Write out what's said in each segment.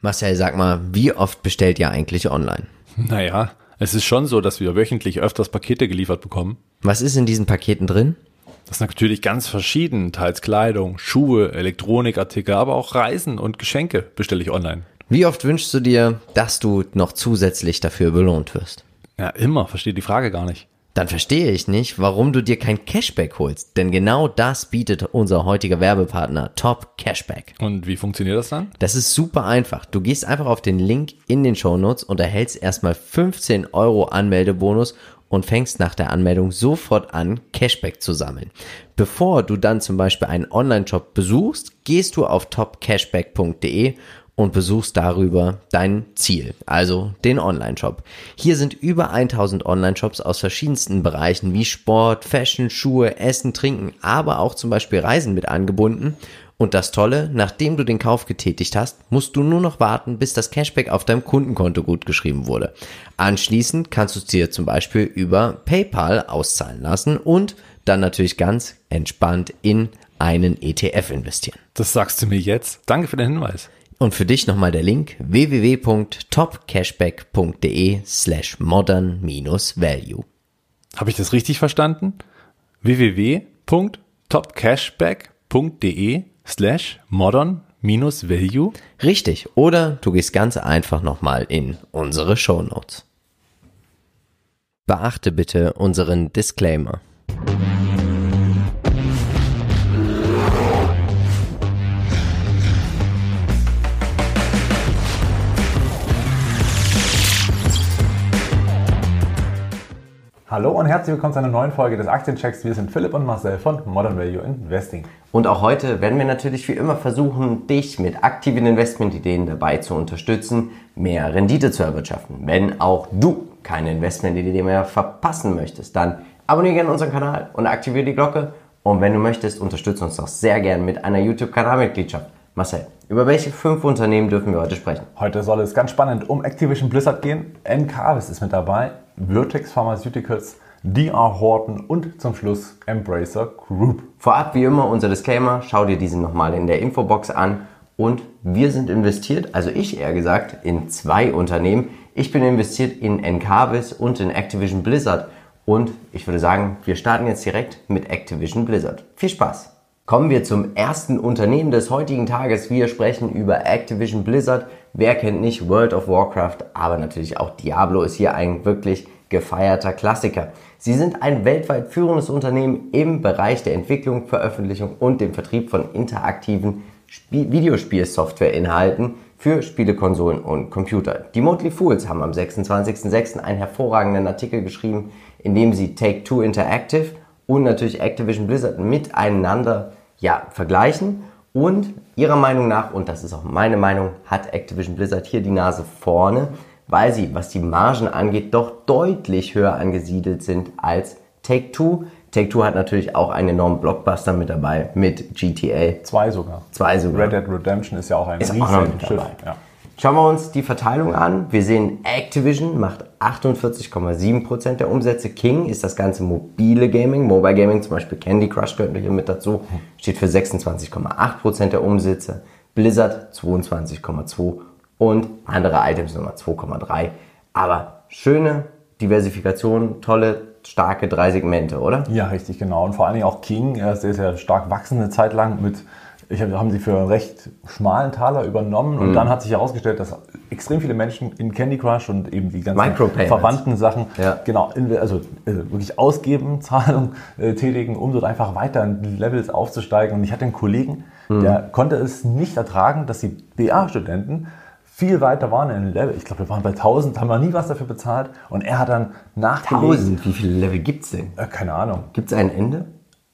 Marcel, sag mal, wie oft bestellt ihr eigentlich online? Naja, es ist schon so, dass wir wöchentlich öfters Pakete geliefert bekommen. Was ist in diesen Paketen drin? Das ist natürlich ganz verschieden. Teils Kleidung, Schuhe, Elektronikartikel, aber auch Reisen und Geschenke bestelle ich online. Wie oft wünschst du dir, dass du noch zusätzlich dafür belohnt wirst? Ja, immer. Verstehe die Frage gar nicht. Dann verstehe ich nicht, warum du dir kein Cashback holst. Denn genau das bietet unser heutiger Werbepartner Top Cashback. Und wie funktioniert das dann? Das ist super einfach. Du gehst einfach auf den Link in den Show Notes und erhältst erstmal 15 Euro Anmeldebonus und fängst nach der Anmeldung sofort an, Cashback zu sammeln. Bevor du dann zum Beispiel einen Online-Shop besuchst, gehst du auf topcashback.de und besuchst darüber dein Ziel, also den Online-Shop. Hier sind über 1000 Online-Shops aus verschiedensten Bereichen wie Sport, Fashion, Schuhe, Essen, Trinken, aber auch zum Beispiel Reisen mit angebunden. Und das Tolle, nachdem du den Kauf getätigt hast, musst du nur noch warten, bis das Cashback auf deinem Kundenkonto gut geschrieben wurde. Anschließend kannst du es dir zum Beispiel über PayPal auszahlen lassen und dann natürlich ganz entspannt in einen ETF investieren. Das sagst du mir jetzt. Danke für den Hinweis. Und für dich nochmal der Link www.topcashback.de slash modern-value. Habe ich das richtig verstanden? www.topcashback.de slash modern-value? Richtig. Oder du gehst ganz einfach nochmal in unsere Show Notes. Beachte bitte unseren Disclaimer. Hallo und herzlich willkommen zu einer neuen Folge des Aktienchecks. Wir sind Philipp und Marcel von Modern Value Investing. Und auch heute werden wir natürlich wie immer versuchen, dich mit aktiven Investmentideen dabei zu unterstützen, mehr Rendite zu erwirtschaften. Wenn auch du keine Investmentidee mehr verpassen möchtest, dann abonniere gerne unseren Kanal und aktiviere die Glocke. Und wenn du möchtest, unterstütze uns doch sehr gerne mit einer YouTube-Kanalmitgliedschaft. Marcel, über welche fünf Unternehmen dürfen wir heute sprechen? Heute soll es ganz spannend um Activision Blizzard gehen. Encarvis ist mit dabei, Vertex Pharmaceuticals, DR Horton und zum Schluss Embracer Group. Vorab wie immer unser Disclaimer, schau dir diesen nochmal in der Infobox an. Und wir sind investiert, also ich eher gesagt, in zwei Unternehmen. Ich bin investiert in Encarvis und in Activision Blizzard. Und ich würde sagen, wir starten jetzt direkt mit Activision Blizzard. Viel Spaß! Kommen wir zum ersten Unternehmen des heutigen Tages. Wir sprechen über Activision Blizzard. Wer kennt nicht World of Warcraft? Aber natürlich auch Diablo ist hier ein wirklich gefeierter Klassiker. Sie sind ein weltweit führendes Unternehmen im Bereich der Entwicklung, Veröffentlichung und dem Vertrieb von interaktiven Spiel Videospielsoftwareinhalten für Spielekonsolen und Computer. Die Motley Fools haben am 26.06. einen hervorragenden Artikel geschrieben, in dem sie Take-Two Interactive und natürlich Activision Blizzard miteinander ja, vergleichen. Und ihrer Meinung nach, und das ist auch meine Meinung, hat Activision Blizzard hier die Nase vorne, weil sie, was die Margen angeht, doch deutlich höher angesiedelt sind als Take-Two. Take-Two hat natürlich auch einen enormen Blockbuster mit dabei, mit GTA. Zwei sogar. Zwei sogar. Red Dead Redemption ist ja auch ein Ist auch noch mit Schiff. dabei. Ja. Schauen wir uns die Verteilung an. Wir sehen, Activision macht 48,7% der Umsätze. King ist das ganze mobile Gaming. Mobile Gaming, zum Beispiel Candy Crush gehört hier mit dazu, steht für 26,8% der Umsätze. Blizzard 22,2% und andere Items nochmal 2,3%. Aber schöne Diversifikation, tolle, starke drei Segmente, oder? ja, richtig, genau. Und vor allen Dingen auch King, er ist sehr stark wachsende Zeit lang mit, ich hab, haben sie für einen recht schmalen Taler übernommen Mhm. und dann hat sich herausgestellt, dass extrem viele Menschen in Candy Crush und eben die ganzen verwandten Sachen, Ja. genau, also äh, wirklich ausgeben, Zahlung äh, tätigen, um dort einfach weiter in die Levels aufzusteigen. Und ich hatte einen Kollegen, Mhm. der konnte es nicht ertragen, dass die BA-Studenten viel weiter waren in den Level. Ich glaube, wir waren bei 1000, haben wir nie was dafür bezahlt. Und er hat dann nachgelegt. 1000, wie viele Level gibt's denn? Äh, keine Ahnung. Gibt's ein Ende?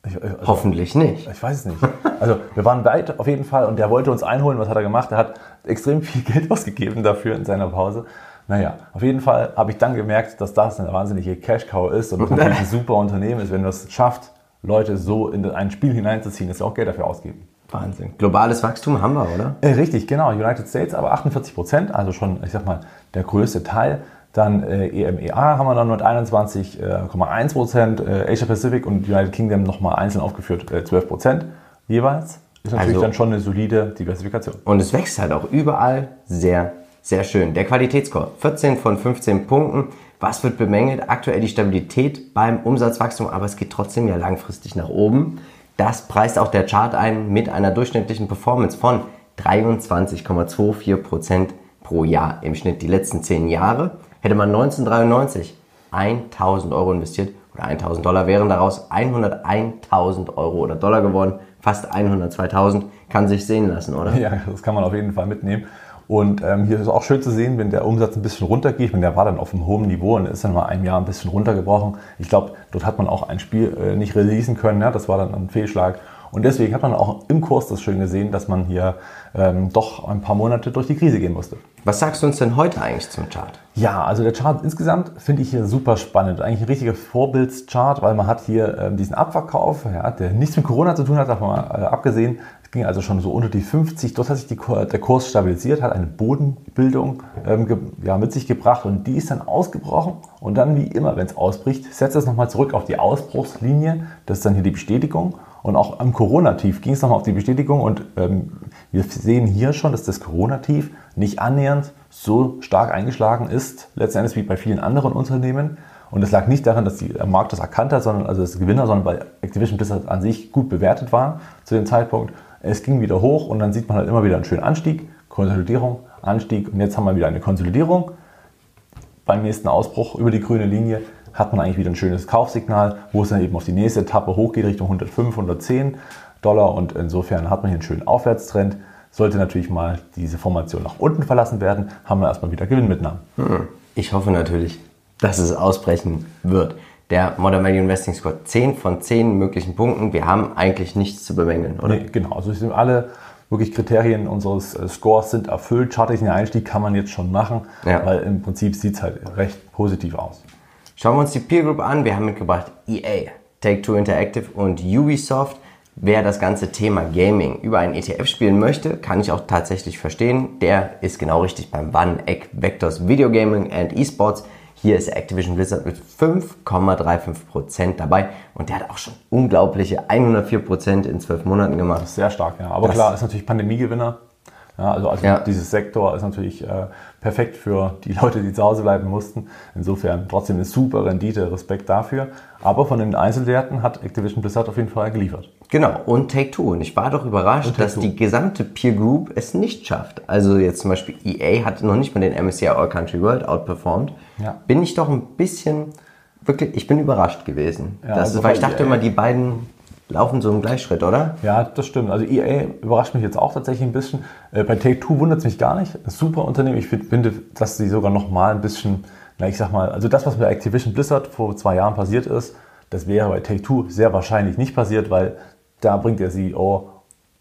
Ich, also, Hoffentlich nicht. ich weiß es nicht. Also wir waren weit auf jeden Fall und der wollte uns einholen. Was hat er gemacht? Er hat extrem viel Geld ausgegeben dafür in seiner Pause. Naja, auf jeden Fall habe ich dann gemerkt, dass das eine wahnsinnige Cash-Cow ist und natürlich ein super Unternehmen ist, wenn das schafft, Leute so in ein Spiel hineinzuziehen, dass sie auch Geld dafür ausgeben. Wahnsinn. Globales Wachstum haben wir, oder? Äh, richtig, genau. United States aber 48 Prozent, also schon, ich sag mal, der größte Teil. Dann äh, EMEA haben wir dann mit 21,1 Prozent, äh, Asia Pacific und United Kingdom nochmal einzeln aufgeführt, äh, 12 Prozent jeweils. ist natürlich Also- dann schon eine solide Diversifikation. Und es wächst halt auch überall sehr, sehr schön. Der Qualitätsscore, 14 von 15 Punkten. Was wird bemängelt? Aktuell die Stabilität beim Umsatzwachstum, aber es geht trotzdem ja langfristig nach oben. Das preist auch der Chart ein mit einer durchschnittlichen Performance von 23,24% pro Jahr im Schnitt die letzten 10 Jahre. Hätte man 1993 1000 Euro investiert oder 1000 Dollar, wären daraus 101.000 Euro oder Dollar geworden. Fast 102.000 kann sich sehen lassen, oder? Ja, das kann man auf jeden Fall mitnehmen. Und ähm, hier ist auch schön zu sehen, wenn der Umsatz ein bisschen runtergeht. Ich meine, der war dann auf einem hohen Niveau und ist dann mal ein Jahr ein bisschen runtergebrochen. Ich glaube, dort hat man auch ein Spiel äh, nicht releasen können. Ja? Das war dann ein Fehlschlag. Und deswegen hat man auch im Kurs das schön gesehen, dass man hier ähm, doch ein paar Monate durch die Krise gehen musste. Was sagst du uns denn heute eigentlich zum Chart? Ja, also der Chart insgesamt finde ich hier super spannend. Eigentlich ein richtiger Vorbildschart, weil man hat hier ähm, diesen Abverkauf, ja, der nichts mit Corona zu tun hat, davon mal äh, abgesehen. Es ging also schon so unter die 50. Dort hat sich die, der Kurs stabilisiert, hat eine Bodenbildung ähm, ja, mit sich gebracht und die ist dann ausgebrochen. Und dann, wie immer, wenn es ausbricht, setzt es nochmal zurück auf die Ausbruchslinie. Das ist dann hier die Bestätigung. Und auch am Corona-Tief ging es nochmal auf die Bestätigung. Und ähm, wir sehen hier schon, dass das Corona-Tief nicht annähernd so stark eingeschlagen ist, letzten Endes wie bei vielen anderen Unternehmen. Und das lag nicht daran, dass der Markt das erkannt hat, sondern also das Gewinner, sondern weil Activision Blizzard an sich gut bewertet war zu dem Zeitpunkt. Es ging wieder hoch und dann sieht man halt immer wieder einen schönen Anstieg, Konsolidierung, Anstieg und jetzt haben wir wieder eine Konsolidierung beim nächsten Ausbruch über die grüne Linie hat man eigentlich wieder ein schönes Kaufsignal, wo es dann eben auf die nächste Etappe hochgeht Richtung 105, 110 Dollar und insofern hat man hier einen schönen Aufwärtstrend. Sollte natürlich mal diese Formation nach unten verlassen werden, haben wir erstmal wieder Gewinnmitnahmen. Ich hoffe natürlich, dass es ausbrechen wird. Der Modern Value Investing Score 10 von 10 möglichen Punkten. Wir haben eigentlich nichts zu bemängeln, oder? Nee, genau, also sind alle wirklich Kriterien unseres äh, Scores sind erfüllt. Chartlichen Einstieg kann man jetzt schon machen, Ja. weil im Prinzip sieht es halt recht positiv aus. Schauen wir uns die Peer Group an. Wir haben mitgebracht EA, Take-Two Interactive und Ubisoft. Wer das ganze Thema Gaming über einen ETF spielen möchte, kann ich auch tatsächlich verstehen. Der ist genau richtig beim One Egg Vectors Video Gaming and Esports. Hier ist Activision Blizzard mit 5,35% dabei und der hat auch schon unglaubliche 104% in 12 Monaten gemacht. Sehr stark, ja. Aber Das- klar, ist natürlich Pandemiegewinner. Ja, also also Ja. dieses Sektor ist natürlich äh, perfekt für die Leute, die zu Hause bleiben mussten. Insofern trotzdem eine super Rendite, Respekt dafür. Aber von den Einzelwerten hat Activision Blizzard auf jeden Fall geliefert. Genau, und Take-Two. Und ich war doch überrascht, dass die gesamte Peer Group es nicht schafft. Also jetzt zum Beispiel EA hat noch nicht mal den MSCI All Country World outperformed. Ja. Bin ich doch ein bisschen, wirklich, ich bin überrascht gewesen. Ja, das also weil ich dachte EA immer, die beiden laufen so im Gleichschritt, oder? Ja, das stimmt. Also EA überrascht mich jetzt auch tatsächlich ein bisschen. Äh, Bei Take-Two wundert es mich gar nicht. Ein super Unternehmen. Ich find- finde, dass sie sogar noch mal ein bisschen, na ich sag mal, also das, was bei Activision Blizzard vor zwei Jahren passiert ist, das wäre bei Take-Two sehr wahrscheinlich nicht passiert, weil da bringt der CEO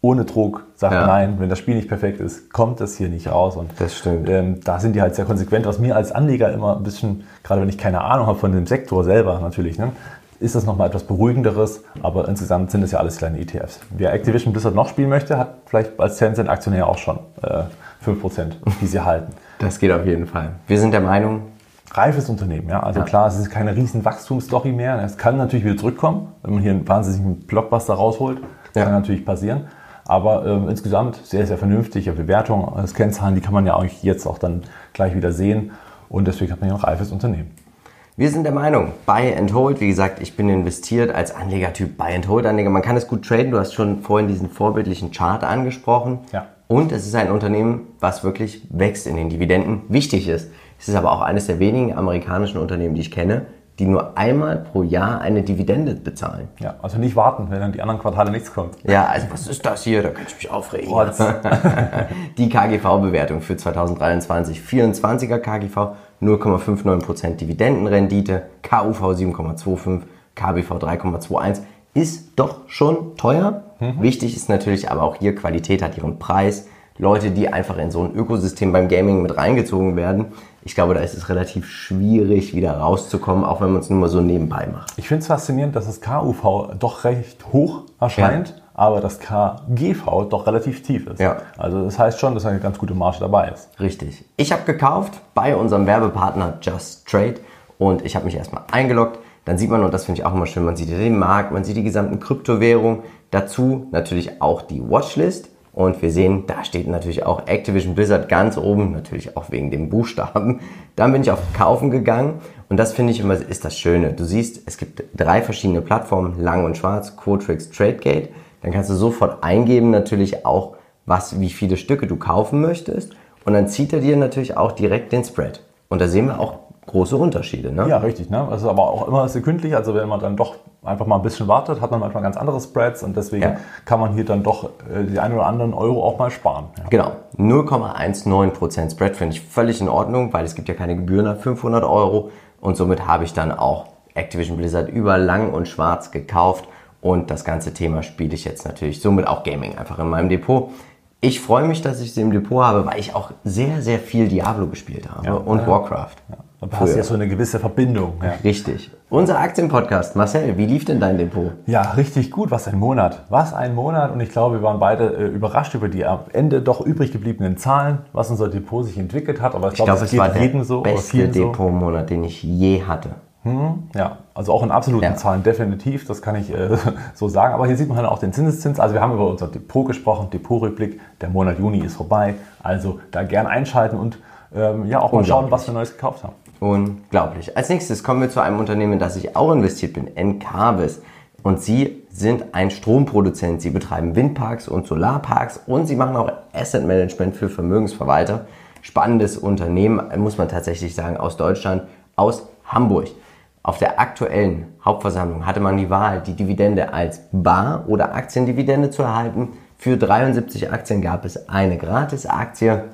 ohne Druck, sagt Ja. nein, wenn das Spiel nicht perfekt ist, kommt das hier nicht raus. Und Das stimmt. ähm, da sind die halt sehr konsequent, was mir als Anleger immer ein bisschen, gerade wenn ich keine Ahnung habe von dem Sektor selber natürlich, ne, ist das nochmal etwas beruhigenderes, aber insgesamt sind es ja alles kleine ETFs. Wer Activision Blizzard noch spielen möchte, hat vielleicht als Tencent-Aktionär auch schon äh, 5%, die sie halten. Das geht auf jeden Fall. Wir sind der Meinung, Reifes Unternehmen, ja. Also klar, es ist keine riesen Wachstumsstory mehr. Es kann natürlich wieder zurückkommen, wenn man hier einen wahnsinnigen Blockbuster rausholt. Ja. Kann natürlich passieren. Aber ähm, insgesamt sehr, sehr vernünftige Bewertung. Das Kennzahlen, die kann man ja auch jetzt auch dann gleich wieder sehen. Und deswegen hat man hier ein reifes Unternehmen. Wir sind der Meinung, Buy and Hold, wie gesagt, ich bin investiert als Anlegertyp Buy and Hold Anleger. Man kann es gut traden. Du hast schon vorhin diesen vorbildlichen Chart angesprochen. Ja. Und es ist ein Unternehmen, was wirklich wächst in den Dividenden. Wichtig ist, es ist aber auch eines der wenigen amerikanischen Unternehmen, die ich kenne, die nur einmal pro Jahr eine Dividende bezahlen. Ja, also nicht warten, wenn dann die anderen Quartale nichts kommt. Ja, also was ist das hier? Da könnte ich mich aufregen. Rotz. Die KGV-Bewertung für 2023, 24er KGV, 0,59% Dividendenrendite, KUV 7,25, KBV 3,21, ist doch schon teuer. Wichtig ist natürlich aber auch hier, Qualität hat ihren Preis. Leute, die einfach in so ein Ökosystem beim Gaming mit reingezogen werden, ich glaube, da ist es relativ schwierig, wieder rauszukommen, auch wenn man es nur mal so nebenbei macht. Ich finde es faszinierend, dass das KUV doch recht hoch erscheint, aber das KGV doch relativ tief ist. Ja. Also das heißt schon, dass eine ganz gute Marge dabei ist. Richtig. Ich habe gekauft bei unserem Werbepartner Just Trade und ich habe mich erstmal eingeloggt. dann sieht man, und das finde ich auch immer schön, man sieht den Markt, man sieht die gesamten Kryptowährungen, dazu natürlich auch die Watchlist. Und wir sehen, da steht natürlich auch Activision Blizzard ganz oben, natürlich auch wegen dem Buchstaben. Dann bin ich auf Kaufen gegangen und das finde ich immer ist das Schöne. Du siehst, es gibt drei verschiedene Plattformen, Lang und Schwarz, Quotrix, Tradegate. Dann kannst du sofort eingeben natürlich auch, was, wie viele Stücke du kaufen möchtest. Und dann zieht er dir natürlich auch direkt den Spread. Und da sehen wir auch große Unterschiede. Ne? Ja, richtig. Ne? Das ist aber auch immer sekündlich. Also wenn man dann doch einfach mal ein bisschen wartet, hat man manchmal ganz andere Spreads und deswegen ja. kann man hier dann doch äh, die ein oder anderen Euro auch mal sparen. Ja. Genau. 0,19% Spread finde ich völlig in Ordnung, weil es gibt ja keine Gebühren nach 500 Euro und somit habe ich dann auch Activision Blizzard über lang und schwarz gekauft und das ganze Thema spiele ich jetzt natürlich somit auch Gaming einfach in meinem Depot. Ich freue mich, dass ich sie im Depot habe, weil ich auch sehr, sehr viel Diablo gespielt habe ja, und ja. Warcraft. Ja. Da hast ja so eine gewisse Verbindung. Ja. Richtig. Unser Aktienpodcast. Marcel, wie lief denn dein Depot? Ja, richtig gut. Was ein Monat. Was ein Monat. Und ich glaube, wir waren beide äh, überrascht über die am Ende doch übrig gebliebenen Zahlen, was unser Depot sich entwickelt hat. Aber ich, ich glaube, es, es war jedem so. beste Depotmonat, den ich je hatte. Hm, ja, also auch in absoluten ja. Zahlen definitiv, das kann ich äh, so sagen. Aber hier sieht man halt auch den Zinseszins. Also wir haben über unser Depot gesprochen, Depotrückblick. Der Monat Juni ist vorbei. Also da gern einschalten und ähm, ja auch mal schauen, was wir Neues gekauft haben. Unglaublich. Als nächstes kommen wir zu einem Unternehmen, in das ich auch investiert bin, Encarvis. Und sie sind ein Stromproduzent. Sie betreiben Windparks und Solarparks und sie machen auch Asset Management für Vermögensverwalter. Spannendes Unternehmen, muss man tatsächlich sagen, aus Deutschland, aus Hamburg. Auf der aktuellen Hauptversammlung hatte man die Wahl, die Dividende als Bar- oder Aktiendividende zu erhalten. Für 73 Aktien gab es eine Gratis-Aktie.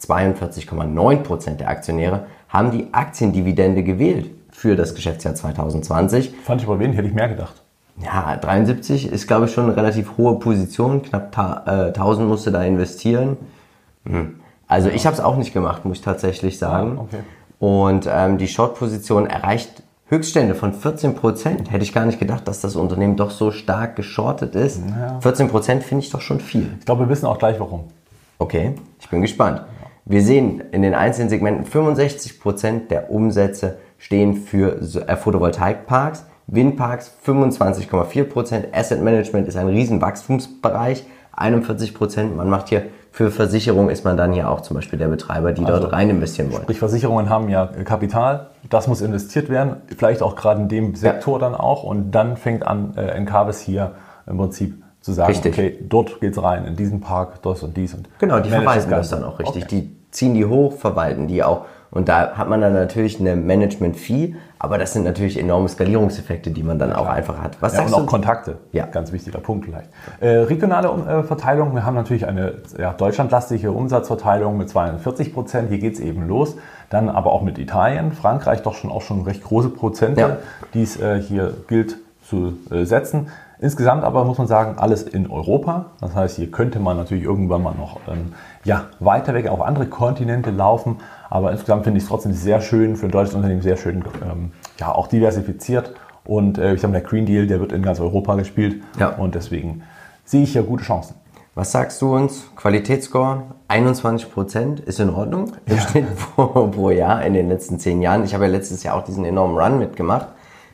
42,9% der Aktionäre haben die Aktiendividende gewählt für das Geschäftsjahr 2020. Fand ich aber wenig, hätte ich mehr gedacht. Ja, 73 ist, glaube ich, schon eine relativ hohe Position. Knapp äh, 1000 musste da investieren. Hm. Also ja. ich habe es auch nicht gemacht, muss ich tatsächlich sagen. Ja, okay. Und ähm, die Short-Position erreicht Höchststände von 14 Prozent. Hätte ich gar nicht gedacht, dass das Unternehmen doch so stark geschortet ist. Ja. 14 Prozent finde ich doch schon viel. Ich glaube, wir wissen auch gleich warum. Okay, ich bin gespannt. Wir sehen in den einzelnen Segmenten 65% der Umsätze stehen für äh, Photovoltaikparks, Windparks 25,4%, Asset Management ist ein Riesenwachstumsbereich, 41%. Man macht hier für Versicherungen ist man dann ja auch zum Beispiel der Betreiber, die also, dort rein investieren wollen. Sprich, Versicherungen haben ja Kapital, das muss investiert werden, vielleicht auch gerade in dem Sektor ja. dann auch und dann fängt an äh, Encarvis hier im Prinzip zu sagen, richtig. okay, dort geht's rein, in diesen Park, das und dies. Und genau, die verwalten das, das dann auch richtig. Okay. Die ziehen die hoch, verwalten die auch. Und da hat man dann natürlich eine Management-Fee, aber das sind natürlich enorme Skalierungseffekte, die man dann ja, auch einfach hat. Was ja, und auch du? Kontakte. Ja. Ganz wichtiger Punkt vielleicht. Äh, regionale äh, Verteilung. Wir haben natürlich eine ja, deutschlandlastige Umsatzverteilung mit 42 Prozent. Hier geht's eben los. Dann aber auch mit Italien, Frankreich doch schon auch schon recht große Prozente, ja. die es äh, hier gilt zu äh, setzen. Insgesamt aber muss man sagen, alles in Europa. Das heißt, hier könnte man natürlich irgendwann mal noch ähm, ja, weiter weg auf andere Kontinente laufen. Aber insgesamt finde ich es trotzdem sehr schön, für ein deutsches Unternehmen sehr schön, ähm, ja, auch diversifiziert. Und äh, ich glaube, der Green Deal, der wird in ganz Europa gespielt. Ja. Und deswegen sehe ich hier gute Chancen. Was sagst du uns? Qualitätsscore 21 Prozent ist in Ordnung im ja. Schnitt pro, pro Jahr in den letzten zehn Jahren. Ich habe ja letztes Jahr auch diesen enormen Run mitgemacht.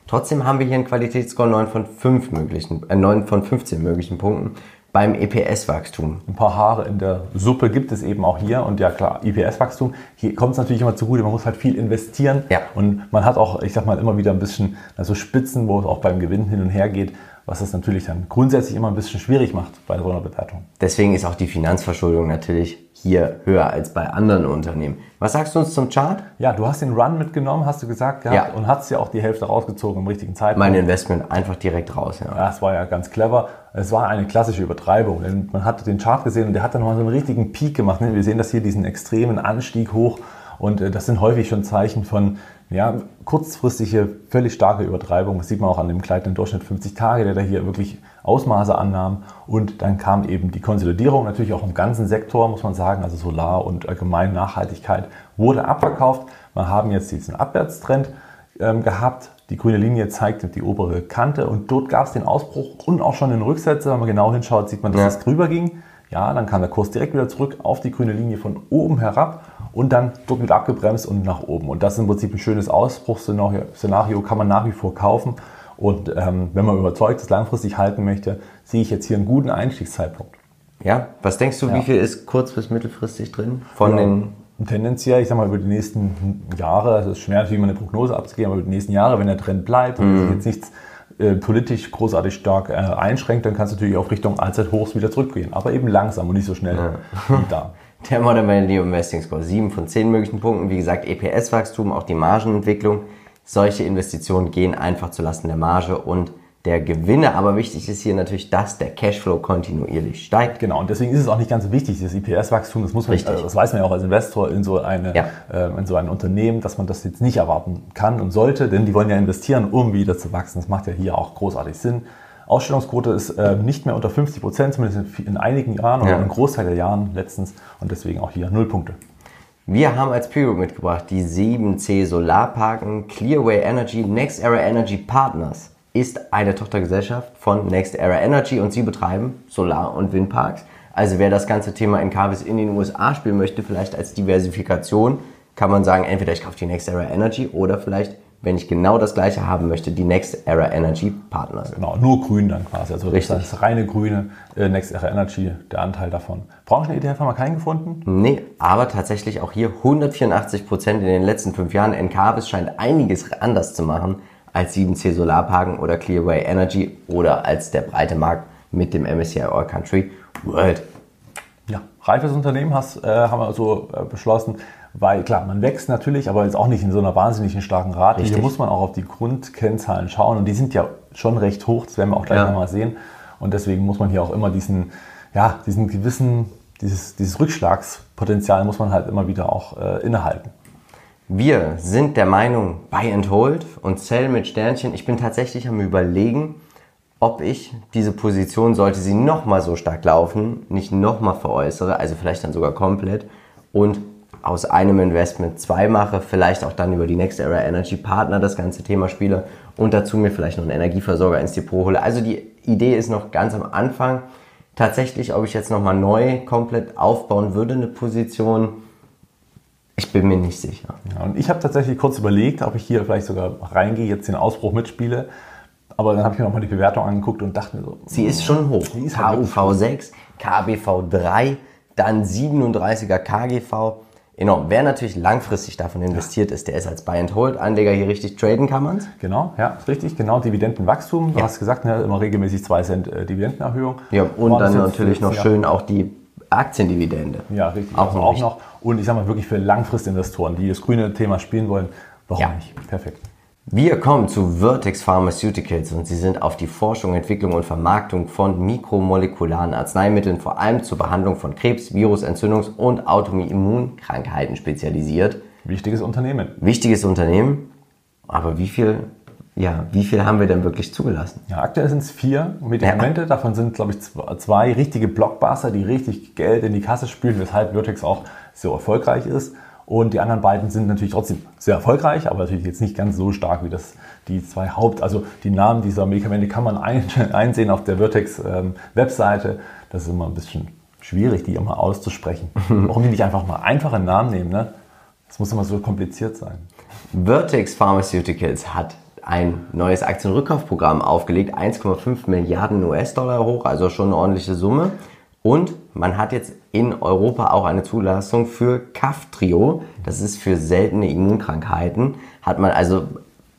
Trotzdem haben wir hier einen Qualitätsscore 9 von 5 möglichen, äh 9 von 15 möglichen Punkten beim EPS-Wachstum. Ein paar Haare in der Suppe gibt es eben auch hier. Und ja klar, EPS-Wachstum, hier kommt es natürlich immer zugute, man muss halt viel investieren. Ja. Und man hat auch, ich sag mal, immer wieder ein bisschen also Spitzen, wo es auch beim Gewinn hin und her geht was es natürlich dann grundsätzlich immer ein bisschen schwierig macht bei so einer Bewertung. Deswegen ist auch die Finanzverschuldung natürlich hier höher als bei anderen Unternehmen. Was sagst du uns zum Chart? Ja, du hast den Run mitgenommen, hast du gesagt gehabt, ja. und hast ja auch die Hälfte rausgezogen im richtigen Zeitpunkt. Mein Investment einfach direkt raus. Ja. Das war ja ganz clever. Es war eine klassische Übertreibung, denn man hat den Chart gesehen und der hat dann mal so einen richtigen Peak gemacht. Wir sehen das hier, diesen extremen Anstieg hoch und äh, das sind häufig schon Zeichen von ja, kurzfristige, völlig starke Übertreibung. Das sieht man auch an dem gleitenden Durchschnitt 50 Tage, der da hier wirklich Ausmaße annahm. Und dann kam eben die Konsolidierung, natürlich auch im ganzen Sektor, muss man sagen, also Solar und allgemein Nachhaltigkeit wurde abverkauft. Wir haben jetzt diesen Abwärtstrend ähm, gehabt. Die grüne Linie zeigt die obere Kante und dort gab es den Ausbruch und auch schon den Rücksetzer. Wenn man genau hinschaut, sieht man, dass ja. es drüber ging. Ja, dann kam der Kurs direkt wieder zurück auf die grüne Linie von oben herab und dann dort mit abgebremst und nach oben. Und das ist im Prinzip ein schönes Ausbruchsszenario, kann man nach wie vor kaufen. Und ähm, wenn man überzeugt ist, langfristig halten möchte, sehe ich jetzt hier einen guten Einstiegszeitpunkt. Ja, was denkst du, ja. wie viel ist kurz- bis mittelfristig drin von ja. den Tendenziell, ich sag mal, über die nächsten Jahre, also es ist schwer natürlich mal eine Prognose abzugeben, aber über die nächsten Jahre, wenn der Trend bleibt und mm. jetzt nichts äh, politisch großartig stark äh, einschränkt, dann kannst du natürlich auf Richtung Allzeithochs wieder zurückgehen. Aber eben langsam und nicht so schnell ja. wie da. Der Modern Value Investing Score, 7 von 10 möglichen Punkten. Wie gesagt, EPS-Wachstum, auch die Margenentwicklung. Solche Investitionen gehen einfach zulasten der Marge und der Gewinne. Aber wichtig ist hier natürlich, dass der Cashflow kontinuierlich steigt. Genau, und deswegen ist es auch nicht ganz so wichtig, das IPS-Wachstum, das muss man, Richtig. das weiß man ja auch als Investor in so, eine, ja. äh, in so ein Unternehmen, dass man das jetzt nicht erwarten kann und sollte, denn die wollen ja investieren, um wieder zu wachsen. Das macht ja hier auch großartig Sinn. Ausstellungsquote ist äh, nicht mehr unter 50 Prozent, zumindest in, in einigen Jahren oder ja. einem Großteil der Jahren letztens und deswegen auch hier null Punkte. Wir haben als Preview mitgebracht die 7C Solarparken Clearway Energy Next Era Energy Partners ist eine Tochtergesellschaft von Next Era Energy und sie betreiben Solar- und Windparks. Also wer das ganze Thema in Carvis in den USA spielen möchte, vielleicht als Diversifikation, kann man sagen, entweder ich kaufe die Next Era Energy oder vielleicht, wenn ich genau das gleiche haben möchte, die Next Era Energy Partners. Genau, nur grün dann quasi. Also Richtig. das ist reine grüne äh, Next Era Energy, der Anteil davon. Branchen-ETF haben wir keinen gefunden? Nee, aber tatsächlich auch hier 184 Prozent in den letzten fünf Jahren. Encarvis scheint einiges anders zu machen als 7C Solarparken oder Clearway Energy oder als der breite Markt mit dem MSCI All Country World. Ja, reifes Unternehmen hast, äh, haben wir so äh, beschlossen, weil klar, man wächst natürlich, aber jetzt auch nicht in so einer wahnsinnigen starken Rate. Richtig. Hier muss man auch auf die Grundkennzahlen schauen und die sind ja schon recht hoch, das werden wir auch gleich ja. nochmal sehen. Und deswegen muss man hier auch immer diesen, ja, diesen gewissen, dieses, dieses Rückschlagspotenzial muss man halt immer wieder auch äh, innehalten. Wir sind der Meinung, Buy and Hold und Sell mit Sternchen. Ich bin tatsächlich am Überlegen, ob ich diese Position, sollte sie nochmal so stark laufen, nicht nochmal veräußere, also vielleicht dann sogar komplett und aus einem Investment zwei mache, vielleicht auch dann über die Next Era Energy Partner das ganze Thema spiele und dazu mir vielleicht noch einen Energieversorger ins Depot hole. Also die Idee ist noch ganz am Anfang. Tatsächlich, ob ich jetzt nochmal neu komplett aufbauen würde, eine Position, ich bin mir nicht sicher. Ja, und ich habe tatsächlich kurz überlegt, ob ich hier vielleicht sogar reingehe, jetzt den Ausbruch mitspiele. Aber dann habe ich mir nochmal die Bewertung angeguckt und dachte mir so. Sie ist schon hoch. KUV 6, KBV 3, dann 37er KGV. Enorm. Wer natürlich langfristig davon investiert ja. ist, der ist als Buy-and-Hold-Anleger hier richtig traden kann man Genau, ja, richtig. Genau, Dividendenwachstum. Du ja. hast gesagt, ne, immer regelmäßig 2 Cent äh, Dividendenerhöhung. Ja, und dann natürlich noch schön auch die Aktiendividende. Ja, richtig. Auch, also auch noch. Und ich sage mal wirklich für Langfristinvestoren, die das grüne Thema spielen wollen, warum ja. nicht? Perfekt. Wir kommen zu Vertex Pharmaceuticals und sie sind auf die Forschung, Entwicklung und Vermarktung von mikromolekularen Arzneimitteln, vor allem zur Behandlung von Krebs, Virus, Entzündungs- und Autoimmunkrankheiten spezialisiert. Wichtiges Unternehmen. Wichtiges Unternehmen. Aber wie viel ja, wie viel haben wir denn wirklich zugelassen? Ja, aktuell sind es vier Medikamente. Ja. Davon sind, glaube ich, zwei richtige Blockbuster, die richtig Geld in die Kasse spülen, weshalb Vertex auch so erfolgreich ist. Und die anderen beiden sind natürlich trotzdem sehr erfolgreich, aber natürlich jetzt nicht ganz so stark wie das die zwei Haupt. Also die Namen dieser Medikamente kann man ein, einsehen auf der Vertex-Webseite. Ähm, das ist immer ein bisschen schwierig, die immer auszusprechen. Warum die nicht einfach mal einfache Namen nehmen? Ne? Das muss immer so kompliziert sein. Vertex Pharmaceuticals hat ein neues Aktienrückkaufprogramm aufgelegt, 1,5 Milliarden US-Dollar hoch, also schon eine ordentliche Summe. Und man hat jetzt in Europa auch eine Zulassung für Kaftrio. Das ist für seltene Immunkrankheiten. Hat man also,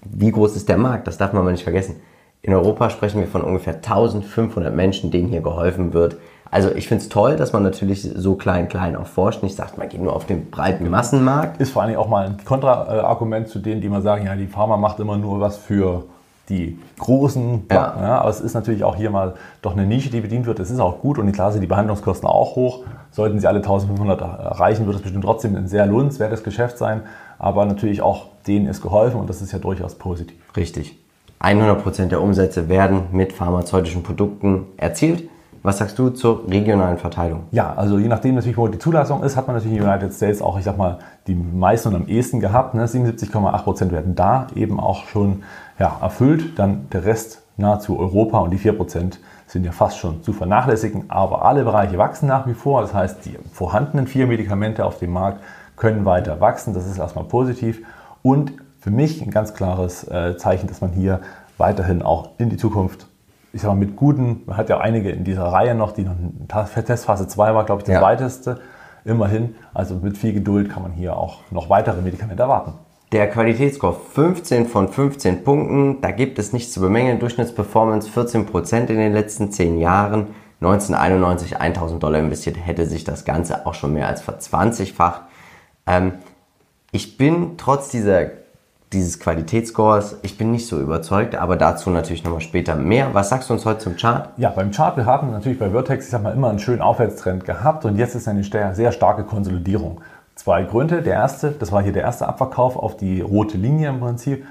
wie groß ist der Markt? Das darf man mal nicht vergessen. In Europa sprechen wir von ungefähr 1500 Menschen, denen hier geholfen wird. Also ich finde es toll, dass man natürlich so klein, klein auch forscht. Nicht sagt, man geht nur auf den breiten Massenmarkt. Ist vor allem auch mal ein Kontraargument zu denen, die mal sagen, ja, die Pharma macht immer nur was für die großen. Ja. ja. aber es ist natürlich auch hier mal doch eine Nische, die bedient wird. Es ist auch gut und klar sind die Behandlungskosten auch hoch. Sollten sie alle 1500 erreichen, wird es bestimmt trotzdem ein sehr lohnenswertes Geschäft sein. Aber natürlich auch denen ist geholfen und das ist ja durchaus positiv. Richtig. 100% der Umsätze werden mit pharmazeutischen Produkten erzielt. Was sagst du zur regionalen Verteilung? Ja, also je nachdem natürlich, wo die Zulassung ist, hat man natürlich in den United States auch, ich sag mal, die meisten und am ehesten gehabt. Ne? 77,8 Prozent werden da eben auch schon ja, erfüllt. Dann der Rest nahezu Europa und die 4 Prozent sind ja fast schon zu vernachlässigen. Aber alle Bereiche wachsen nach wie vor. Das heißt, die vorhandenen vier Medikamente auf dem Markt können weiter wachsen. Das ist erstmal positiv. Und für mich ein ganz klares äh, Zeichen, dass man hier weiterhin auch in die Zukunft, ich sag mal, mit guten, man hat ja einige in dieser Reihe noch, die noch Testphase 2 war, glaube ich, das ja. weiteste. Immerhin, also mit viel Geduld kann man hier auch noch weitere Medikamente erwarten. Der Qualitätsscore 15 von 15 Punkten, da gibt es nichts zu bemängeln. Durchschnittsperformance 14% in den letzten 10 Jahren. 1991 1000 Dollar investiert, hätte sich das Ganze auch schon mehr als verzwanzigfacht. Ähm, ich bin trotz dieser, dieses Qualitätsscores, ich bin nicht so überzeugt, aber dazu natürlich nochmal später mehr. Was sagst du uns heute zum Chart? Ja, beim Chart, wir haben natürlich bei Vertex, ich sag mal, immer einen schönen Aufwärtstrend gehabt und jetzt ist eine sehr starke Konsolidierung. Zwei Gründe. Der erste, das war hier der erste Abverkauf auf die rote Linie im Prinzip.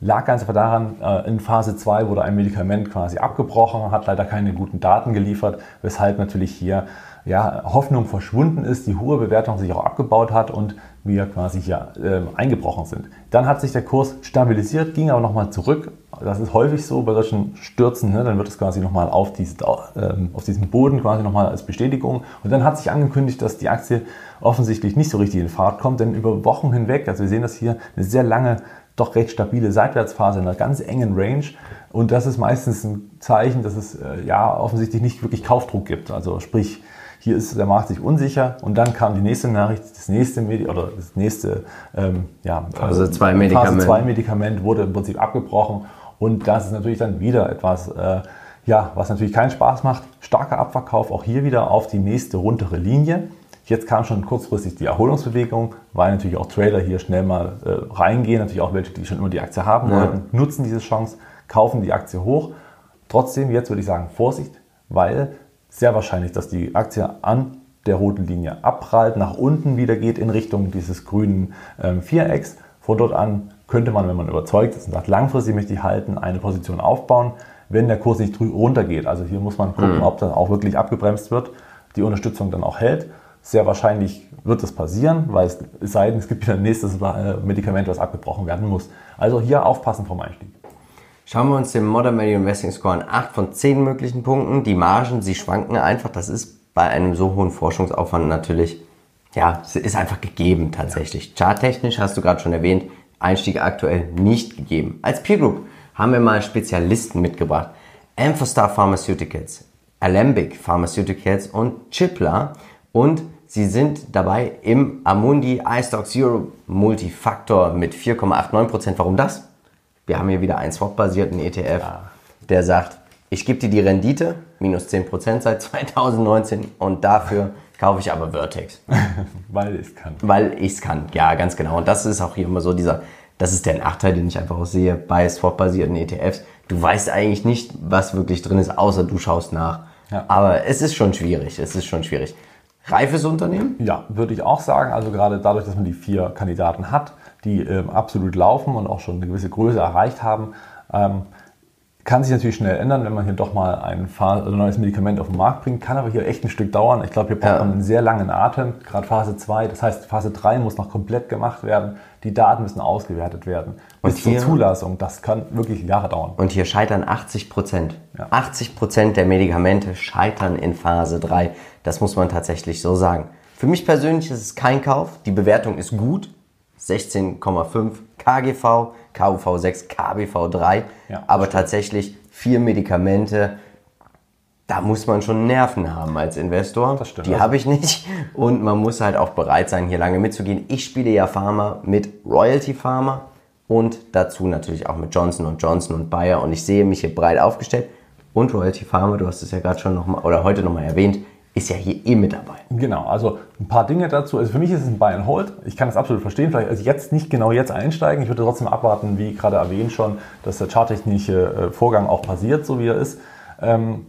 Lag ganz einfach daran, äh, in Phase 2 wurde ein Medikament quasi abgebrochen, hat leider keine guten Daten geliefert, weshalb natürlich hier ja, Hoffnung verschwunden ist, die hohe Bewertung sich auch abgebaut hat und wir quasi hier äh, eingebrochen sind. Dann hat sich der Kurs stabilisiert, ging aber nochmal zurück. Das ist häufig so bei solchen Stürzen, ne? dann wird es quasi nochmal auf, diese, äh, auf diesem Boden quasi nochmal als Bestätigung. Und dann hat sich angekündigt, dass die Aktie offensichtlich nicht so richtig in Fahrt kommt, denn über Wochen hinweg, also wir sehen das hier, eine sehr lange, doch recht stabile Seitwärtsphase in einer ganz engen Range. Und das ist meistens ein Zeichen, dass es äh, ja offensichtlich nicht wirklich Kaufdruck gibt. Also sprich, hier ist der Markt sich unsicher und dann kam die nächste Nachricht, das nächste Medi oder das nächste ähm, ja, Phase 2 Medikament. Phase 2 Medikament wurde im Prinzip abgebrochen und das ist natürlich dann wieder etwas, äh, ja, was natürlich keinen Spaß macht. Starker Abverkauf auch hier wieder auf die nächste runtere Linie. Jetzt kam schon kurzfristig die Erholungsbewegung, weil natürlich auch Trader hier schnell mal äh, reingehen, natürlich auch welche, die schon immer die Aktie haben ja. wollten, nutzen diese Chance, kaufen die Aktie hoch. Trotzdem, jetzt würde ich sagen, Vorsicht, weil sehr wahrscheinlich, dass die Aktie an der roten Linie abprallt, nach unten wieder geht in Richtung dieses grünen ähm, Vierecks. Von dort an könnte man, wenn man überzeugt ist und sagt, langfristig möchte ich halten, eine Position aufbauen, wenn der Kurs nicht runter geht. Also hier muss man gucken, mhm. ob das auch wirklich abgebremst wird, die Unterstützung dann auch hält. Sehr wahrscheinlich wird das passieren, weil es, es sei denn, es gibt wieder ein nächstes äh, Medikament, was abgebrochen werden muss. Also hier aufpassen vom Einstieg. Schauen wir uns den Modern Value Investing Score an. 8 von 10 möglichen Punkten. Die Margen, sie schwanken einfach. Das ist bei einem so hohen Forschungsaufwand natürlich, ja, es ist einfach gegeben tatsächlich. Charttechnisch hast du gerade schon erwähnt, Einstieg aktuell nicht gegeben. Als Peer Group haben wir mal Spezialisten mitgebracht. Amphastar Pharmaceuticals, Alembic Pharmaceuticals und Chipla. Und sie sind dabei im Amundi iStocks Europe Multifactor mit 4,89%. Warum das? Wir haben hier wieder einen Swap-basierten ETF, ja. der sagt, ich gebe dir die Rendite, minus 10% seit 2019 und dafür kaufe ich aber Vertex. Weil ich es kann. Weil ich es kann, ja, ganz genau. Und das ist auch hier immer so dieser, das ist der Nachteil, den ich einfach auch sehe bei Swap-basierten ETFs. Du weißt eigentlich nicht, was wirklich drin ist, außer du schaust nach. Ja. Aber es ist schon schwierig, es ist schon schwierig. Reifes Unternehmen? Ja, würde ich auch sagen. Also gerade dadurch, dass man die vier Kandidaten hat, die ähm, absolut laufen und auch schon eine gewisse Größe erreicht haben, ähm, kann sich natürlich schnell ändern, wenn man hier doch mal ein also neues Medikament auf den Markt bringt. Kann aber hier echt ein Stück dauern. Ich glaube, hier braucht ja. man einen sehr langen Atem, gerade Phase 2. Das heißt, Phase 3 muss noch komplett gemacht werden. Die Daten müssen ausgewertet werden. Und Bis hier, zur Zulassung, das kann wirklich Jahre dauern. Und hier scheitern 80 Prozent. Ja. 80 Prozent der Medikamente scheitern in Phase 3. Das muss man tatsächlich so sagen. Für mich persönlich ist es kein Kauf. Die Bewertung ist gut. 16,5 KGV, KUV 6, KBV 3. Ja, aber stimmt. tatsächlich vier Medikamente, da muss man schon Nerven haben als Investor. Das stimmt. Die also. habe ich nicht. Und man muss halt auch bereit sein, hier lange mitzugehen. Ich spiele ja Pharma mit Royalty Pharma und dazu natürlich auch mit Johnson Johnson und Bayer. Und ich sehe mich hier breit aufgestellt. Und Royalty Pharma, du hast es ja gerade schon noch mal, oder heute nochmal erwähnt, ist ja hier eh mit dabei. Genau, also ein paar Dinge dazu. Also für mich ist es ein Buy and Hold. Ich kann das absolut verstehen. Vielleicht also jetzt nicht genau jetzt einsteigen. Ich würde trotzdem abwarten, wie gerade erwähnt schon, dass der charttechnische äh, Vorgang auch passiert, so wie er ist. Ähm,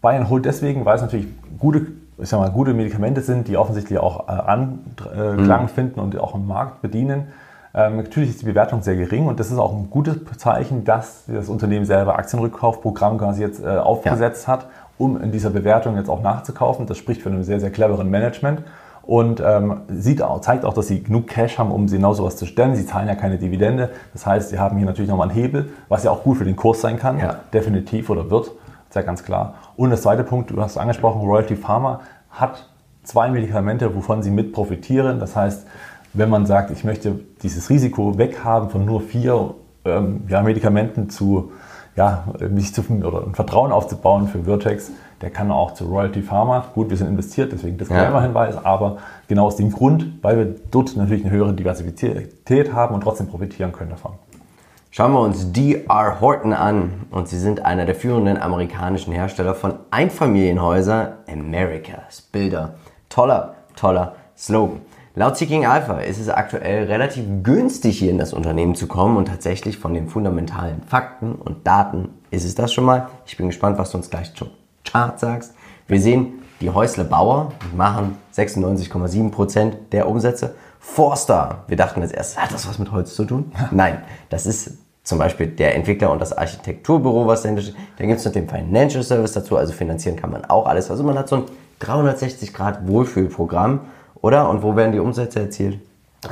Buy and Hold deswegen, weil es natürlich gute, ich sag mal, gute Medikamente sind, die offensichtlich auch äh, Anklang mhm. finden und auch im Markt bedienen. Ähm, natürlich ist die Bewertung sehr gering und das ist auch ein gutes Zeichen, dass das Unternehmen selber Aktienrückkaufprogramm quasi jetzt äh, aufgesetzt ja. hat um in dieser Bewertung jetzt auch nachzukaufen. Das spricht für einen sehr, sehr cleveren Management und ähm, sieht auch, zeigt auch, dass sie genug Cash haben, um genau sowas zu stellen. Sie zahlen ja keine Dividende. Das heißt, sie haben hier natürlich nochmal einen Hebel, was ja auch gut für den Kurs sein kann, ja. definitiv oder wird, sehr ganz klar. Und das zweite Punkt, du hast angesprochen, Royalty Pharma hat zwei Medikamente, wovon sie mit profitieren. Das heißt, wenn man sagt, ich möchte dieses Risiko weghaben von nur vier ähm, ja, Medikamenten zu, ja, mich zu, oder ein Vertrauen aufzubauen für Vertex, der kann auch zu Royalty Pharma. Gut, wir sind investiert, deswegen das Disclaimer-Hinweis, ja. aber genau aus dem Grund, weil wir dort natürlich eine höhere Diversität haben und trotzdem profitieren können davon. Schauen wir uns DR Horton an und sie sind einer der führenden amerikanischen Hersteller von Einfamilienhäuser Americas Bilder. Toller, toller Slogan. Laut Seeking Alpha ist es aktuell relativ günstig hier in das Unternehmen zu kommen und tatsächlich von den fundamentalen Fakten und Daten ist es das schon mal. Ich bin gespannt, was du uns gleich zum Chart sagst. Wir sehen, die Häusle Bauer machen 96,7% der Umsätze Forster. Wir dachten als erstes, hat das was mit Holz zu tun? Nein, das ist zum Beispiel der Entwickler und das Architekturbüro, was dahinter steht. Dann gibt es noch den Financial Service dazu, also finanzieren kann man auch alles. Also man hat so ein 360 Grad Wohlfühlprogramm, oder? Und wo werden die Umsätze erzielt?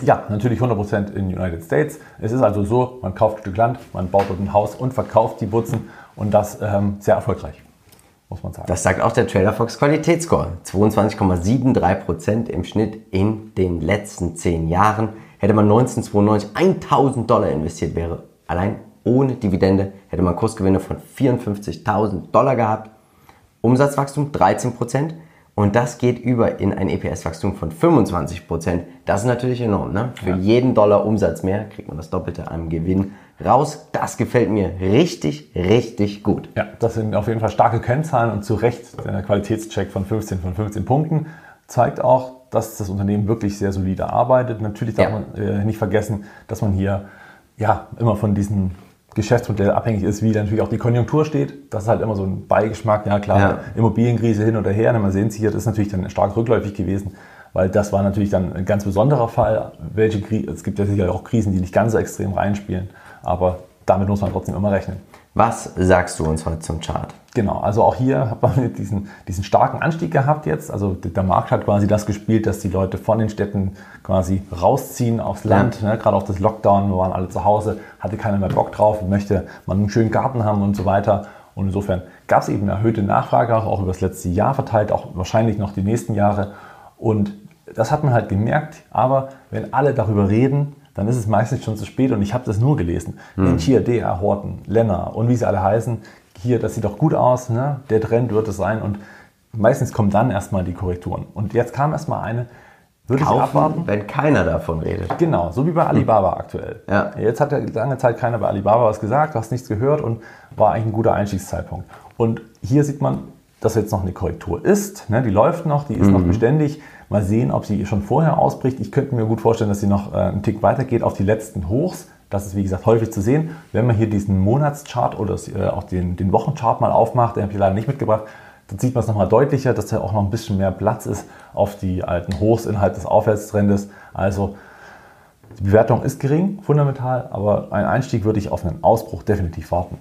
Ja, natürlich 100% in den United States. Es ist also so, man kauft ein Stück Land, man baut dort ein Haus und verkauft die Butzen und das ähm, sehr erfolgreich muss man sagen. Das sagt auch der TraderFox Qualitätsscore. 22,73% im Schnitt in den letzten 10 Jahren. Hätte man 1992 1000 Dollar investiert, wäre allein ohne Dividende, hätte man Kursgewinne von 54.000 Dollar gehabt. Umsatzwachstum 13%. Und das geht über in ein EPS-Wachstum von 25% Das ist natürlich enorm. Ne? Für ja. jeden Dollar Umsatz mehr kriegt man das Doppelte an Gewinn raus. Das gefällt mir richtig, richtig gut. Ja, das sind auf jeden Fall starke Kennzahlen und zu Recht der Qualitätscheck von 15 von 15 Punkten zeigt auch, dass das Unternehmen wirklich sehr solide arbeitet. Natürlich darf ja. man äh, nicht vergessen, dass man hier ja immer von diesen Geschäftsmodell abhängig ist, wie natürlich auch die Konjunktur steht. Das ist halt immer so ein Beigeschmack. Ja klar, ja. Immobilienkrise hin oder her. Man sehen Sie hier, das ist natürlich dann stark rückläufig gewesen, weil das war natürlich dann ein ganz besonderer Fall. Welche es gibt ja sicher auch Krisen, die nicht ganz so extrem reinspielen, aber damit muss man trotzdem immer rechnen. Was sagst du uns heute zum Chart? Genau, also auch hier hat man diesen, diesen starken Anstieg gehabt jetzt. Also der Markt hat quasi das gespielt, dass die Leute von den Städten quasi rausziehen aufs Land. Ja. Ne? Gerade auch das Lockdown, wir waren alle zu Hause, hatte keiner mehr Bock drauf, möchte man einen schönen Garten haben und so weiter. Und insofern gab es eben eine erhöhte Nachfrage, auch über das letzte Jahr verteilt, auch wahrscheinlich noch die nächsten Jahre. Und das hat man halt gemerkt. Aber wenn alle darüber reden, dann ist es meistens schon zu spät und ich habe das nur gelesen. Hm. Hier, DR, Horten, Lenner und wie sie alle heißen, hier, das sieht doch gut aus, ne? der Trend wird es sein und meistens kommen dann erstmal die Korrekturen. Und jetzt kam erstmal eine, würde Kaufen, ich abwarten? Wenn keiner davon redet. Genau, so wie bei Alibaba hm. aktuell. Ja. Jetzt hat ja lange Zeit keiner bei Alibaba was gesagt, du hast nichts gehört und war eigentlich ein guter Einstiegszeitpunkt. Und hier sieht man, dass jetzt noch eine Korrektur ist. Ne? Die läuft noch, die ist mhm. noch beständig. Mal sehen, ob sie schon vorher ausbricht. Ich könnte mir gut vorstellen, dass sie noch äh, einen Tick weitergeht auf die letzten Hochs. Das ist wie gesagt häufig zu sehen. Wenn man hier diesen Monatschart oder äh, auch den, den Wochenchart mal aufmacht, den habe ich leider nicht mitgebracht, dann sieht man es nochmal deutlicher, dass da auch noch ein bisschen mehr Platz ist auf die alten Hochs innerhalb des Aufwärtstrendes. Also die Bewertung ist gering, fundamental, aber ein Einstieg würde ich auf einen Ausbruch definitiv warten.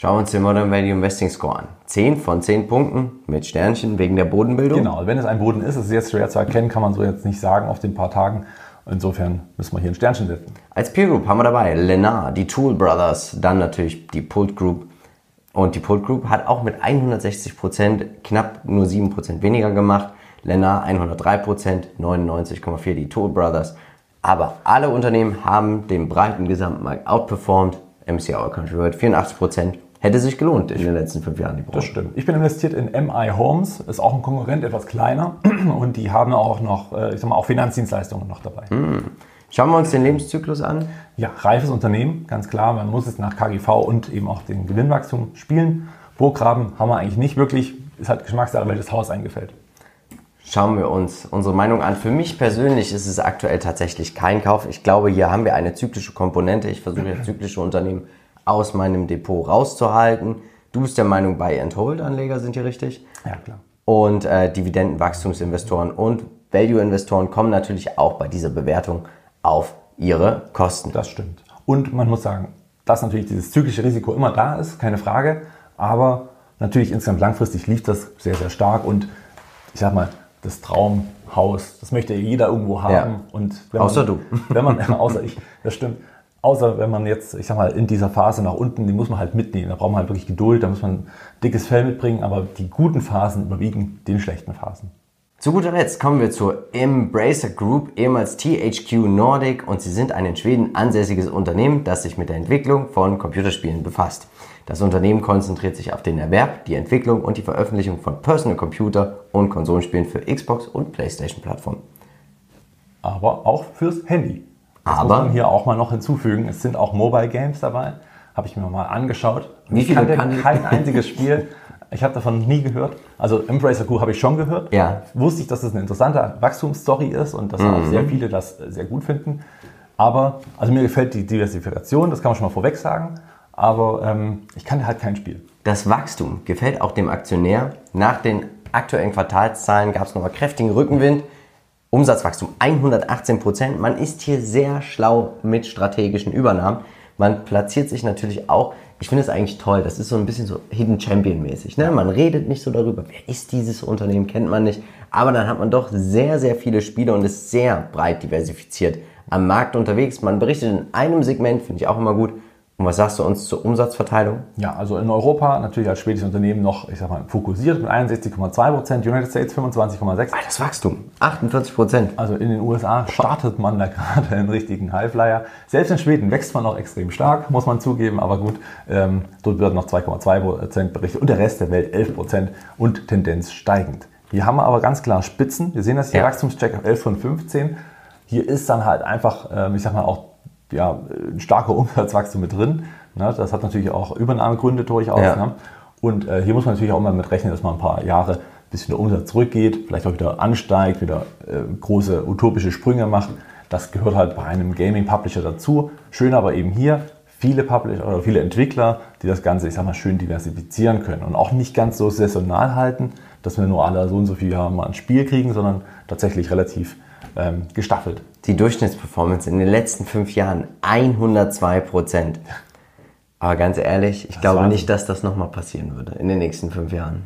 Schauen wir uns den Modern Value Investing Score an. 10 von 10 Punkten mit Sternchen wegen der Bodenbildung. Genau, wenn es ein Boden ist, ist es jetzt schwer zu erkennen, kann man so jetzt nicht sagen auf den paar Tagen. Insofern müssen wir hier ein Sternchen setzen. Als Peer Group haben wir dabei Lenar, die Tool Brothers, dann natürlich die Pult Group. Und die Pult Group hat auch mit 160 Prozent knapp nur 7 Prozent weniger gemacht. Lenar 103 Prozent, 99,4 die Tool Brothers. Aber alle Unternehmen haben den breiten Gesamtmarkt outperformed. MCI All Country World 84 Prozent Hätte sich gelohnt in den letzten fünf Jahren. Die Branche. Das stimmt. Ich bin investiert in MI Homes, ist auch ein Konkurrent, etwas kleiner und die haben auch noch, äh, ich sag mal, auch Finanzdienstleistungen noch dabei. Hm. Schauen wir uns den Lebenszyklus an. Ja, reifes Unternehmen, ganz klar. Man muss es nach KGV und eben auch den Gewinnwachstum spielen. Burggraben haben wir eigentlich nicht wirklich. Ist halt Geschmackssache, welches Haus eingefällt. Schauen wir uns unsere Meinung an. Für mich persönlich ist es aktuell tatsächlich kein Kauf. Ich glaube, hier haben wir eine zyklische Komponente. Ich versuche ja zyklische Unternehmen aus meinem Depot rauszuhalten. Du bist der Meinung, Buy-and-Hold-Anleger sind hier richtig? Ja, klar. Und äh, Dividendenwachstumsinvestoren und Value-Investoren kommen natürlich auch bei dieser Bewertung auf ihre Kosten. Das stimmt. Und man muss sagen, dass natürlich dieses zyklische Risiko immer da ist, keine Frage. Aber natürlich insgesamt langfristig lief das sehr, sehr stark. Und ich sag mal, das Traumhaus, das möchte jeder irgendwo haben. Ja. Und außer du. Wenn man, außer ich, das stimmt. Außer wenn man jetzt, ich sag mal, in dieser Phase nach unten, die muss man halt mitnehmen. Da braucht man halt wirklich Geduld, da muss man dickes Fell mitbringen, aber die guten Phasen überwiegen den schlechten Phasen. Zu guter Letzt kommen wir zur Embracer Group, ehemals THQ Nordic und sie sind ein in Schweden ansässiges Unternehmen, das sich mit der Entwicklung von Computerspielen befasst. Das Unternehmen konzentriert sich auf den Erwerb, die Entwicklung und die Veröffentlichung von Personal Computer und Konsolenspielen für Xbox und PlayStation Plattformen. Aber auch fürs Handy. Das Aber- muss man hier auch mal noch hinzufügen. Es sind auch Mobile Games dabei. Habe ich mir mal angeschaut. Wie ich viele kannte kann- kein einziges Spiel. Ich habe davon nie gehört. Also Embracer Group habe ich schon gehört. Ja. Wusste ich, dass es eine interessante Wachstumsstory ist und dass auch sehr viele das sehr gut finden. Aber, also mir gefällt die Diversifikation, das kann man schon mal vorweg sagen. Aber ähm, ich kannte halt kein Spiel. Das Wachstum gefällt auch dem Aktionär. Nach den aktuellen Quartalszahlen gab es nochmal kräftigen Rückenwind. Umsatzwachstum 118 Prozent. Man ist hier sehr schlau mit strategischen Übernahmen. Man platziert sich natürlich auch. Ich finde es eigentlich toll. Das ist so ein bisschen so Hidden Champion mäßig. Ne? Man redet nicht so darüber, wer ist dieses Unternehmen, kennt man nicht. Aber dann hat man doch sehr, sehr viele Spiele und ist sehr breit diversifiziert am Markt unterwegs. Man berichtet in einem Segment, finde ich auch immer gut. Und was sagst du uns zur Umsatzverteilung? Ja, also in Europa natürlich als schwedisches Unternehmen noch, ich sag mal, fokussiert mit 61,2 Prozent, United States 25,6. Das Wachstum, 48 Prozent. Also in den USA startet man da gerade einen richtigen Highflyer. Selbst in Schweden wächst man noch extrem stark, muss man zugeben, aber gut, ähm, dort wird noch 2,2 Prozent berichtet und der Rest der Welt 11 Prozent und Tendenz steigend. Hier haben wir aber ganz klar Spitzen. Wir sehen das hier, Ja. Wachstumscheck auf 11 von 15. Hier ist dann halt einfach, ähm, ich sag mal, auch ja, ein starker Umsatzwachstum mit drin. Ne? Das hat natürlich auch Übernahmegründe durchaus. Ja. Ne? Und äh, hier muss man natürlich auch mal mit rechnen, dass man ein paar Jahre ein bisschen der Umsatz zurückgeht, vielleicht auch wieder ansteigt, wieder äh, große utopische Sprünge macht. Das gehört halt bei einem Gaming-Publisher dazu. Schön aber eben hier, viele Publisher oder viele Entwickler, die das Ganze, ich sag mal, schön diversifizieren können und auch nicht ganz so saisonal halten, dass wir nur alle so und so viele Jahre mal ein Spiel kriegen, sondern tatsächlich relativ ähm, gestaffelt. Die Durchschnittsperformance in den letzten fünf Jahren 102 Prozent. Aber ganz ehrlich, ich glaube Wahnsinn. nicht, dass das nochmal passieren würde in den nächsten fünf Jahren.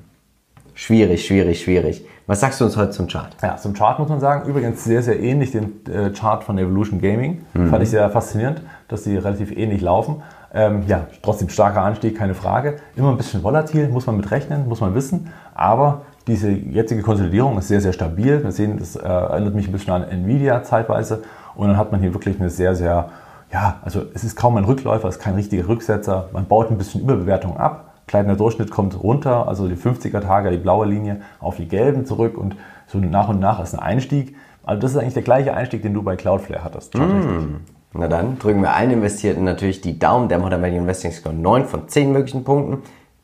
Schwierig, schwierig, schwierig. Was sagst du uns heute zum Chart? Ja, zum Chart muss man sagen, übrigens sehr, sehr ähnlich dem äh, Chart von Evolution Gaming. Fand ich sehr faszinierend, dass die relativ ähnlich laufen. Ähm, ja, trotzdem starker Anstieg, keine Frage. Immer ein bisschen volatil, muss man mit rechnen, muss man wissen. Aber diese jetzige Konsolidierung ist sehr, sehr stabil. Wir sehen, das äh, erinnert mich ein bisschen an Nvidia zeitweise. Und dann hat man hier wirklich eine sehr, sehr, ja, also es ist kaum ein Rückläufer, es ist kein richtiger Rücksetzer. Man baut ein bisschen Überbewertung ab. Kleiner Durchschnitt kommt runter, also die 50er-Tage, die blaue Linie, auf die gelben zurück und so nach und nach ist ein Einstieg. Also das ist eigentlich der gleiche Einstieg, den du bei Cloudflare hattest. charttechnisch. Na dann drücken wir allen Investierten natürlich die Daumen. Der Modern Value Investing Score 9 von 10 möglichen Punkten.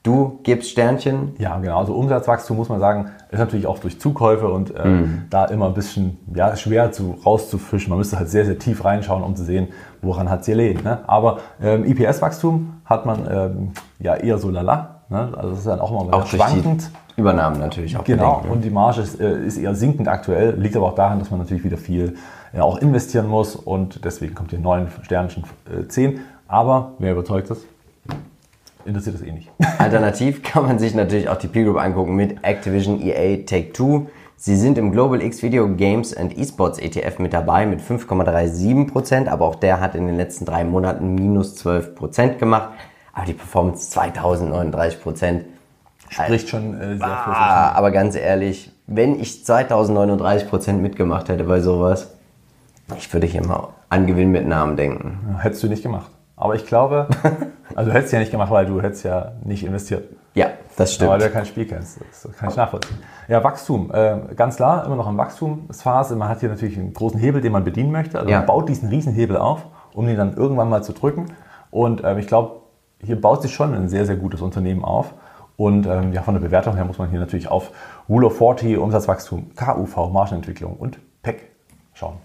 Du gibst Sternchen. Ja, genau. Also Umsatzwachstum muss man sagen, ist natürlich auch durch Zukäufe und äh, da immer ein bisschen ja, schwer zu, rauszufischen. Man müsste halt sehr, sehr tief reinschauen, um zu sehen, woran hat es gelegen. Ne? Aber ähm, IPS-Wachstum hat man ähm, ja eher so lala. Ne? Also das ist dann auch immer Auch schwankend. Übernahmen natürlich auch Genau, bedenken. und die Marge ist, äh, ist eher sinkend aktuell, liegt aber auch daran, dass man natürlich wieder viel äh, auch investieren muss und deswegen kommt hier 9 Sternchen äh, 10. Aber wer überzeugt ist, interessiert es eh nicht. Alternativ kann man sich natürlich auch die Peer Group angucken mit Activision, EA, Take-Two. Sie sind im Global X Video Games and Esports ETF mit dabei mit 5,37%, aber auch der hat in den letzten drei Monaten minus 12% gemacht. Aber die Performance 2039%. Spricht schon äh, sehr. Ah, aber ganz ehrlich, wenn ich 2039% mitgemacht hätte bei sowas, ich würde hier mal an Gewinnmitnahmen denken. Hättest du nicht gemacht. Aber ich glaube, also du hättest ja nicht gemacht, weil du hättest ja nicht investiert. Ja, das stimmt. Weil du ja kein Spiel kennst. Das kann ich nachvollziehen. Ja, Wachstum. Äh, ganz klar, immer noch in Wachstumsphase. Man hat hier natürlich einen großen Hebel, den man bedienen möchte. Also Ja. man baut diesen Riesenhebel auf, um ihn dann irgendwann mal zu drücken. Und ähm, ich glaube, hier baut sich schon ein sehr, sehr gutes Unternehmen auf. Und ähm, ja, von der Bewertung her muss man hier natürlich auf Rule of 40, Umsatzwachstum, KUV, Margenentwicklung und PEC schauen.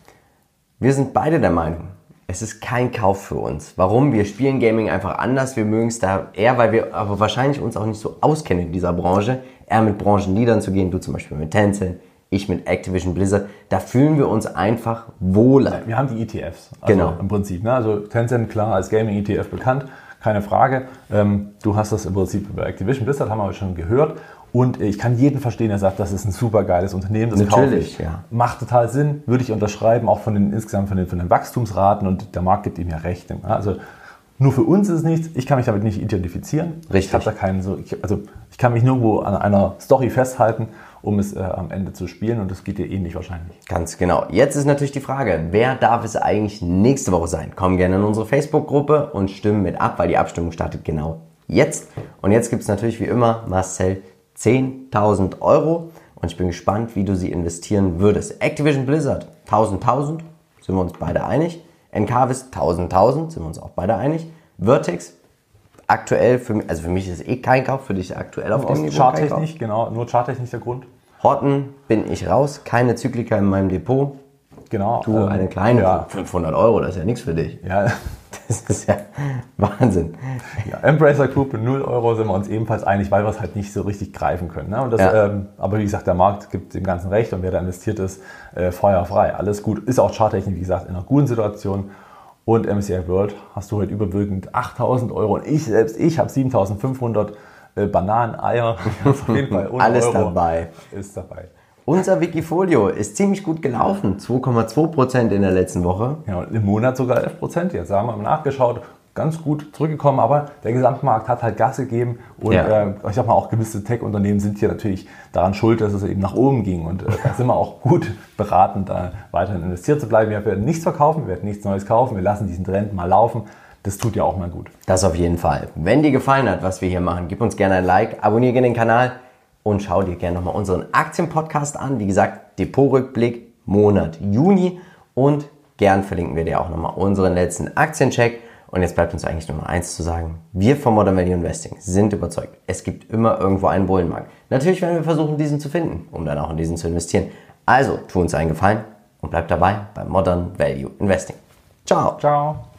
Wir sind beide der Meinung, es ist kein Kauf für uns. Warum? Wir spielen Gaming einfach anders. Wir mögen es da eher, weil wir aber wahrscheinlich uns auch nicht so auskennen in dieser Branche. Eher mit Branchenleadern zu gehen, du zum Beispiel mit Tencent, ich mit Activision Blizzard. Da fühlen wir uns einfach wohler. Wir haben die ETFs. Also Genau. Im Prinzip. Ne? Also Tencent, klar, als Gaming-ETF bekannt, keine Frage. Ähm, du hast das im Prinzip über Activision Blizzard, haben wir schon gehört. Und ich kann jeden verstehen, der sagt, das ist ein super geiles Unternehmen, das kaufe Natürlich, ich. ja. Macht total Sinn, würde ich unterschreiben, auch von den insgesamt von den, von den Wachstumsraten und der Markt gibt ihm ja recht. Also nur für uns ist es nichts, ich kann mich damit nicht identifizieren. Richtig. Ich habe da keinen so, ich, also ich kann mich nirgendwo an einer Story festhalten um es äh, am Ende zu spielen und das geht dir ähnlich wahrscheinlich. Ganz genau. Jetzt ist natürlich die Frage, wer darf es eigentlich nächste Woche sein? Komm gerne in unsere Facebook-Gruppe und stimmen mit ab, weil die Abstimmung startet genau jetzt. Und jetzt gibt es natürlich wie immer, Marcel, 10.000 Euro und ich bin gespannt, wie du sie investieren würdest. Activision Blizzard, 1000, 1000, sind wir uns beide einig. Encarvis, 1000, 1000, sind wir uns auch beide einig. Vertex, aktuell, für mich, also für mich ist es eh kein Kauf, für dich aktuell auf dem Niveau. Charttechnik, genau, nur charttechnisch der Grund. Horten bin ich raus, keine Zyklika in meinem Depot. Genau. Du, ähm, eine kleine, Ja, 500 Euro, das ist ja nichts für dich. ja, Das ist ja Wahnsinn. ja. Embracer Group, 0 Euro sind wir uns ebenfalls einig, weil wir es halt nicht so richtig greifen können. Ne? Das, Ja. ähm, aber wie gesagt, der Markt gibt dem Ganzen recht und wer da investiert ist, äh, feuerfrei. Alles gut. Ist auch charttechnisch, wie gesagt, in einer guten Situation. Und MSCI World hast du heute überwiegend 8000 Euro und ich selbst, ich habe 7500 äh, Bananen, Eier. Auf jeden Fall ohne Alles Euro dabei. Ist dabei. Unser Wikifolio ist ziemlich gut gelaufen. 2,2% in der letzten Woche. Ja, und im Monat sogar 11 Prozent jetzt. Da haben wir nachgeschaut, ganz gut zurückgekommen, aber der Gesamtmarkt hat halt Gas gegeben und Ja. äh, ich sag mal auch gewisse Tech-Unternehmen sind hier natürlich daran schuld, dass es eben nach oben ging und äh, da sind wir auch gut beraten, da weiterhin investiert zu bleiben. Wir werden nichts verkaufen, wir werden nichts Neues kaufen, wir lassen diesen Trend mal laufen. Das tut ja auch mal gut. Das auf jeden Fall. Wenn dir gefallen hat, was wir hier machen, gib uns gerne ein Like, abonniere gerne den Kanal und schau dir gerne nochmal unseren Aktienpodcast an. Wie gesagt, Depotrückblick Monat Juni und gern verlinken wir dir auch nochmal unseren letzten Aktiencheck. Und jetzt bleibt uns eigentlich nur noch eins zu sagen. Wir von Modern Value Investing sind überzeugt, es gibt immer irgendwo einen Bullenmarkt. Natürlich werden wir versuchen, diesen zu finden, um dann auch in diesen zu investieren. Also, tu uns einen Gefallen und bleib dabei bei Modern Value Investing. Ciao. Ciao.